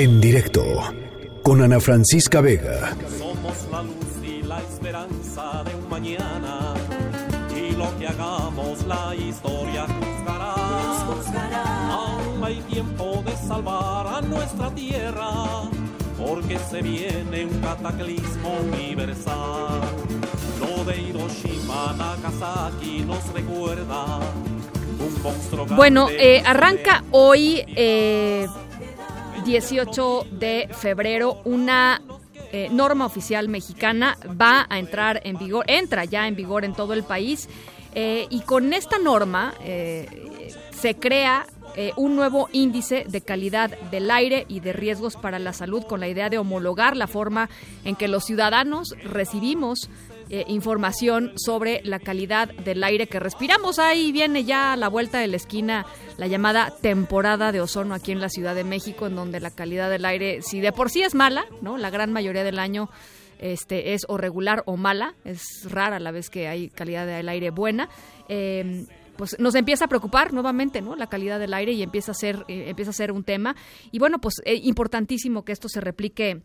En directo con Ana Francisca Vega. Somos la luz y la esperanza de un mañana. Y lo que hagamos, la historia juzgará. Aún hay tiempo de salvar a nuestra tierra. Porque se viene un cataclismo universal. Lo de Hiroshima, Nagasaki nos recuerda. Un monstruo Bueno, eh, arranca hoy, eh, 18 de febrero, una eh, norma oficial mexicana va a entrar en vigor, entra ya en vigor en todo el país eh, y con esta norma eh, se crea un nuevo índice de calidad del aire y de riesgos para la salud con la idea de homologar la forma en que los ciudadanos recibimos eh, información sobre la calidad del aire que respiramos. Ahí viene ya a la vuelta de la esquina la llamada temporada de ozono aquí en la Ciudad de México, en donde la calidad del aire, si de por sí es mala, ¿no? La gran mayoría del año este, es o regular o mala, es rara la vez que hay calidad del aire buena. eh, pues nos empieza a preocupar nuevamente, ¿no? La calidad del aire y empieza a ser eh, empieza a ser un tema y bueno, pues eh, importantísimo que esto se replique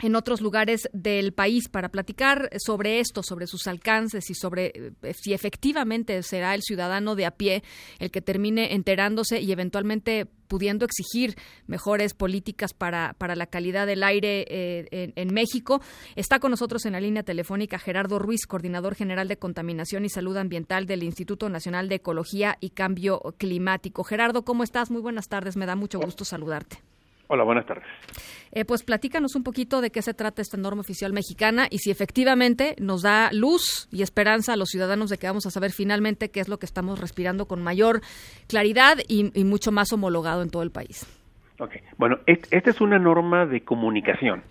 en otros lugares del país para platicar sobre esto, sobre sus alcances y sobre eh, si efectivamente será el ciudadano de a pie el que termine enterándose y eventualmente pudiendo exigir mejores políticas para, para la calidad del aire eh, en, en México. Está con nosotros en la línea telefónica Gerardo Ruiz, coordinador general de Contaminación y Salud Ambiental del Instituto Nacional de Ecología y Cambio Climático. Gerardo, ¿cómo estás? Muy buenas tardes, me da mucho gusto saludarte. Hola, buenas tardes. Eh, pues platícanos un poquito de qué se trata esta norma oficial mexicana y si efectivamente nos da luz y esperanza a los ciudadanos de que vamos a saber finalmente qué es lo que estamos respirando con mayor claridad y, y mucho más homologado en todo el país. Ok, bueno, est- esta es una norma de comunicación,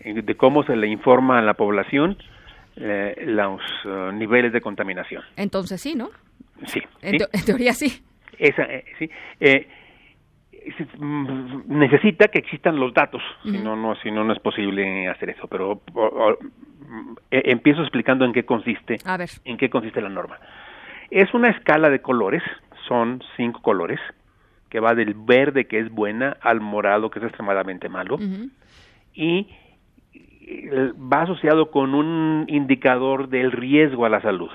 eh, de cómo se le informa a la población eh, los eh, niveles de contaminación. Entonces sí, ¿no? Sí, En, ¿sí? teo- en teoría sí. Esa, eh, sí. Mm, necesita que existan los datos, si no, no, si no, no es posible hacer eso. Pero o- o, eh, empiezo explicando en qué consiste, A ver. en qué consiste la norma. Es una escala de colores, son cinco colores, que va del verde que es buena al morado que es extremadamente malo y va asociado con un indicador del riesgo a la salud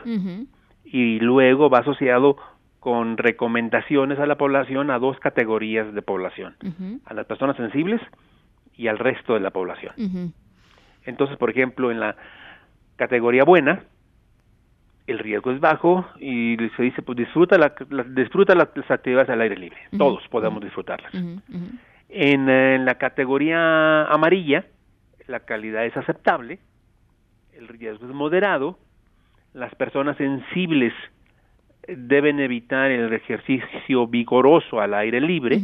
y luego va asociado con recomendaciones a la población a dos categorías de población, a las personas sensibles y al resto de la población. Entonces, por ejemplo, en la categoría buena, el riesgo es bajo y se dice, pues disfruta, la, la- disfruta las, las actividades al aire libre. Todos podemos disfrutarlas. En, en la categoría amarilla, la calidad es aceptable, el riesgo es moderado, las personas sensibles deben evitar el ejercicio vigoroso al aire libre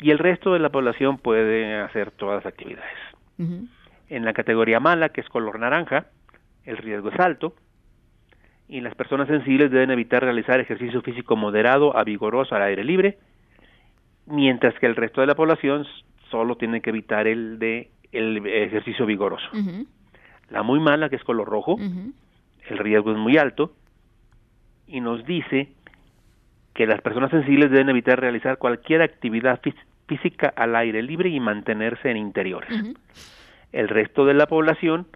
y el resto de la población puede hacer todas las actividades. En la categoría mala, que es color naranja, el riesgo es alto y las personas sensibles deben evitar realizar ejercicio físico moderado a vigoroso al aire libre, mientras que el resto de la población solo tiene que evitar el de el ejercicio vigoroso. La muy mala, que es color rojo, el riesgo es muy alto y nos dice que las personas sensibles deben evitar realizar cualquier actividad fí- física al aire libre y mantenerse en interiores. El resto de la población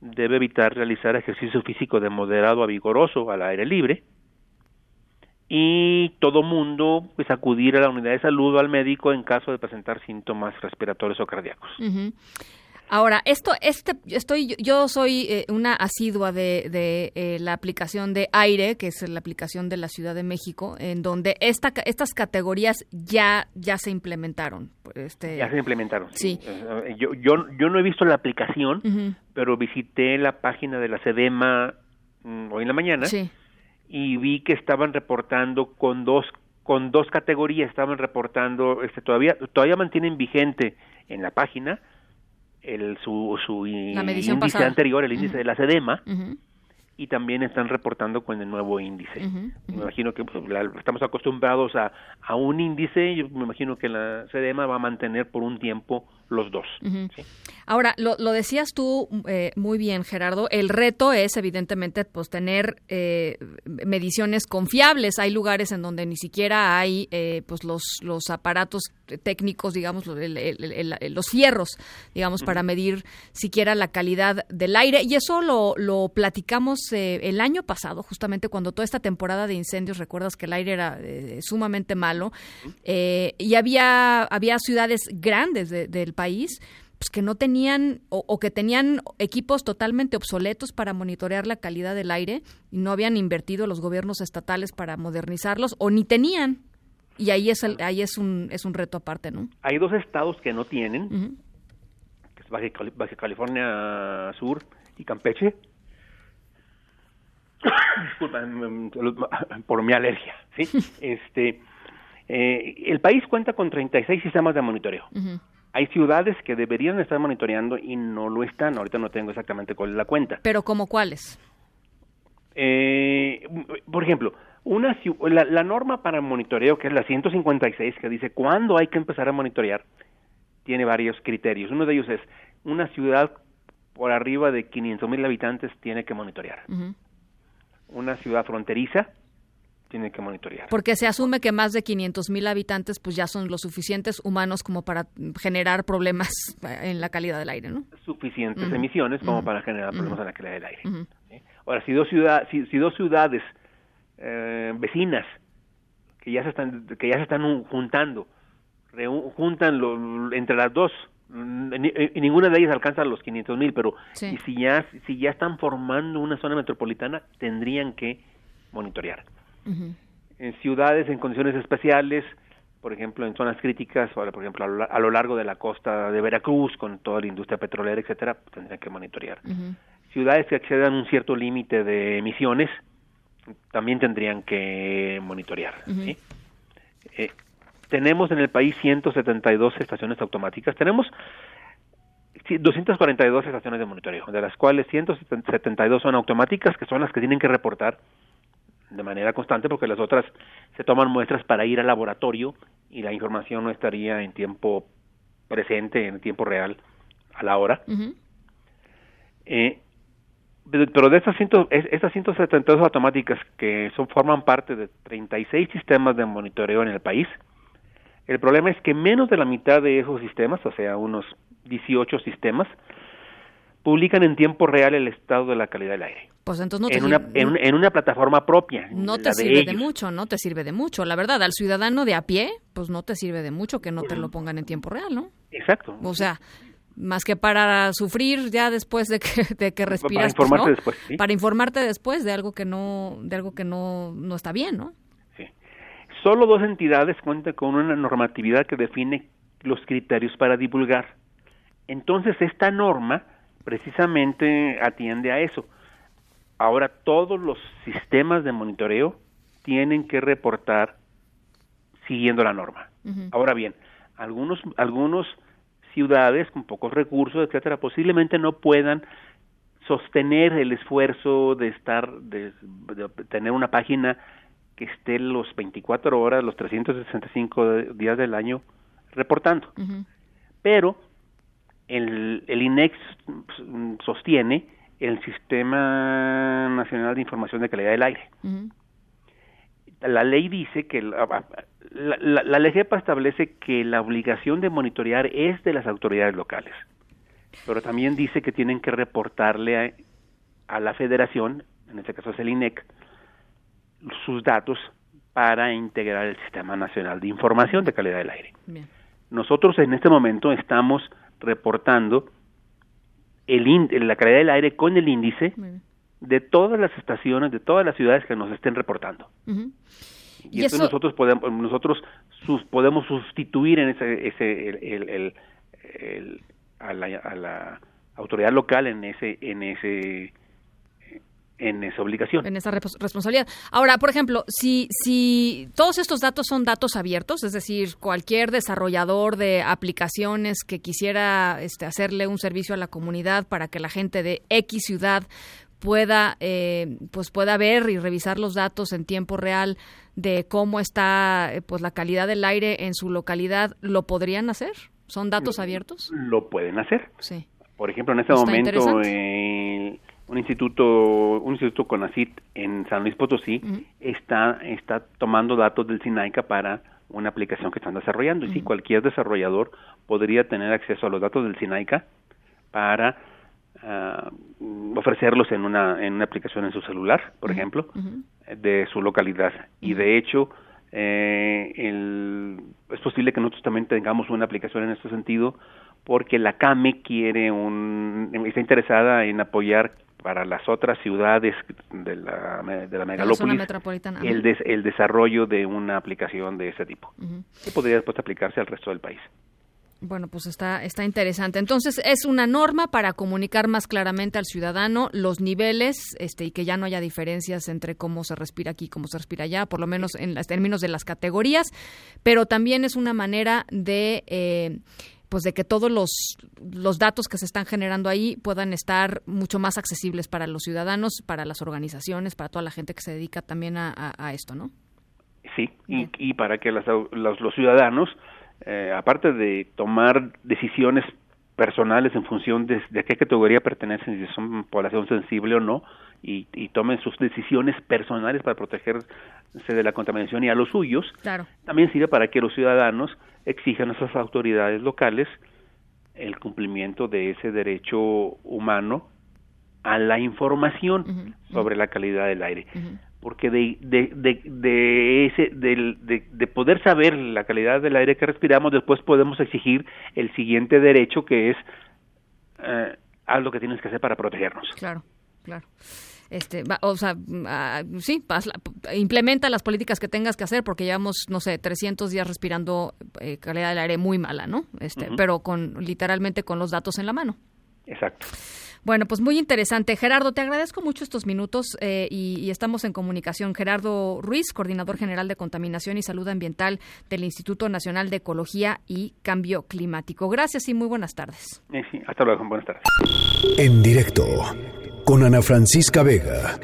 debe evitar realizar ejercicio físico de moderado a vigoroso al aire libre y todo mundo pues acudir a la unidad de salud o al médico en caso de presentar síntomas respiratorios o cardíacos. Ujú. Ahora, esto, este, estoy, yo soy eh, una asidua de, de eh, la aplicación de aire, que es la aplicación de la Ciudad de México, en donde esta, estas categorías ya, ya se implementaron. Este, Ya se implementaron. Sí. Eh, Yo, yo, yo no he visto la aplicación, pero visité la página de la SEDEMA mm, hoy en la mañana Sí. y vi que estaban reportando con dos con dos categorías estaban reportando este todavía todavía mantienen vigente en la página el su, su La índice pasada. anterior el índice de la SEDEMA y también están reportando con el nuevo índice. Me imagino que pues, estamos acostumbrados a, a un índice, yo me imagino que la CDMA va a mantener por un tiempo los dos. Ahora, lo, lo, decías tú eh, muy bien, Gerardo, el reto es evidentemente pues tener eh, mediciones confiables. Hay lugares en donde ni siquiera hay eh, pues los, los aparatos técnicos, digamos, los fierros, digamos, para medir siquiera la calidad del aire. Y eso lo, lo platicamos el año pasado, justamente cuando toda esta temporada de incendios, recuerdas que el aire era sumamente malo, y había, había ciudades grandes de, del país pues que no tenían o, que tenían equipos totalmente obsoletos para monitorear la calidad del aire y no habían invertido los gobiernos estatales para modernizarlos o ni tenían y ahí es el, ahí es un es un reto aparte, ¿no? Hay dos estados que no tienen, que es Baja, California Sur y Campeche. Disculpa por mi alergia, ¿sí? este eh, el país cuenta con 36 sistemas de monitoreo. Hay ciudades que deberían estar monitoreando y no lo están. Ahorita no tengo exactamente cuál es la cuenta. ¿Pero como cuáles? Eh, por ejemplo, una la, la, norma para monitoreo, que es la 156, que dice cuándo hay que empezar a monitorear, tiene varios criterios. Uno de ellos es una ciudad por arriba de 500 mil habitantes tiene que monitorear. Una ciudad fronteriza tiene que monitorear. Porque se asume que más de 500 mil habitantes pues ya son los suficientes humanos como para generar problemas en la calidad del aire, ¿no? Suficientes emisiones como para generar problemas en la calidad del aire. Ahora, si dos, ciudad, si, dos ciudades eh, vecinas que ya se están que ya se están juntando, juntan entre las dos y ninguna de ellas alcanza los 500 mil, pero y si ya si ya están formando una zona metropolitana tendrían que monitorear en ciudades en condiciones especiales, por ejemplo, en zonas críticas, por ejemplo, a lo, largo de la costa de Veracruz, con toda la industria petrolera, etcétera, tendrían que monitorear. Ciudades que accedan a un cierto límite de emisiones, también tendrían que monitorear. Eh, tenemos en el país 172 estaciones automáticas. Tenemos 242 estaciones de monitoreo, de las cuales 172 son automáticas, que son las que tienen que reportar de manera constante porque las otras se toman muestras para ir al laboratorio y la información no estaría en tiempo presente, en tiempo real, a la hora. eh, pero de estas, ciento, estas 172 automáticas que son, forman parte de 36 sistemas de monitoreo en el país, el problema es que menos de la mitad de esos sistemas, o sea, unos 18 sistemas, publican en tiempo real el estado de la calidad del aire. Pues entonces no te en, una, en, una plataforma propia. No te sirve de, mucho, no te sirve de mucho. La verdad, al ciudadano de a pie, pues no te sirve de mucho que no te lo pongan en tiempo real, ¿no? Exacto. O sea, más que para sufrir ya después de que, de que respiras. Para informarte después, ¿sí? Para informarte después de algo que no, de algo que no, no está bien, ¿no? Sí. Solo dos entidades cuentan con una normatividad que define los criterios para divulgar. Entonces, esta norma precisamente atiende a eso. Ahora todos los sistemas de monitoreo tienen que reportar siguiendo la norma. Ahora bien, algunos algunos ciudades con pocos recursos, etcétera, posiblemente no puedan sostener el esfuerzo de estar de, tener una página que esté los 24 horas, los 365 días del año reportando. Pero el, el INEX sostiene el Sistema Nacional de Información de Calidad del Aire. La ley dice que la, la, la, establece que la obligación de monitorear es de las autoridades locales, pero también dice que tienen que reportarle a, la federación, en este caso es el INEC, sus datos para integrar el Sistema Nacional de Información de Calidad del Aire. Nosotros en este momento estamos reportando el la calidad del aire con el índice de todas las estaciones, de todas las ciudades que nos estén reportando. Y, eso... nosotros podemos, nosotros sus, podemos sustituir en ese, ese el, el, a, la, a la autoridad local en ese, en ese en esa obligación. En esa responsabilidad. Ahora, por ejemplo, si, si todos estos datos son datos abiertos, es decir, cualquier desarrollador de aplicaciones que quisiera este, hacerle un servicio a la comunidad para que la gente de X ciudad pueda eh, pues pueda ver y revisar los datos en tiempo real de cómo está eh, pues la calidad del aire en su localidad, ¿lo podrían hacer? ¿Son datos abiertos? Lo pueden hacer. Sí. Por ejemplo, en este momento un instituto un instituto CONACIT en San Luis Potosí está está tomando datos del SINAICA para una aplicación que están desarrollando. Y si cualquier desarrollador podría tener acceso a los datos del SINAICA para ah, ofrecerlos en una en una aplicación en su celular, por ejemplo, de su localidad. Y de hecho eh, el, es posible que nosotros también tengamos una aplicación en este sentido porque la CAME quiere un está interesada en apoyar para las otras ciudades de la, de la megalópolis el, el desarrollo de una aplicación de ese tipo que podría después aplicarse al resto del país. Bueno, pues está, está interesante. Entonces, es una norma para comunicar más claramente al ciudadano los niveles este, y que ya no haya diferencias entre cómo se respira aquí y cómo se respira allá, por lo menos en los términos de las categorías, pero también es una manera de... Eh, pues de que todos los, los datos que se están generando ahí puedan estar mucho más accesibles para los ciudadanos, para las organizaciones, para toda la gente que se dedica también a, esto, ¿no? Sí, y, y, para que los, los, ciudadanos, eh, aparte de tomar decisiones personales en función de, de, qué categoría pertenecen, si son población sensible o no, y, y, tomen sus decisiones personales para protegerse de la contaminación y a los suyos, claro. también sirve para que los ciudadanos exijan a esas autoridades locales el cumplimiento de ese derecho humano a la información sobre la calidad del aire. Porque de, de, de, de ese, de, de, poder saber la calidad del aire que respiramos, después podemos exigir el siguiente derecho que es eh, haz lo que tienes que hacer para protegernos. Claro, claro este, o sea, ah, sí, implementa las políticas que tengas que hacer porque llevamos, no sé, 300 días respirando eh, calidad del aire muy mala, ¿no? Este, pero con literalmente con los datos en la mano. Exacto. Bueno, pues muy interesante. Gerardo, te agradezco mucho estos minutos eh, y, estamos en comunicación. Gerardo Ruiz, coordinador general de Contaminación y Salud Ambiental del Instituto Nacional de Ecología y Cambio Climático. Gracias y muy buenas tardes. Sí, hasta luego, buenas tardes. En directo con Ana Francisca Vega.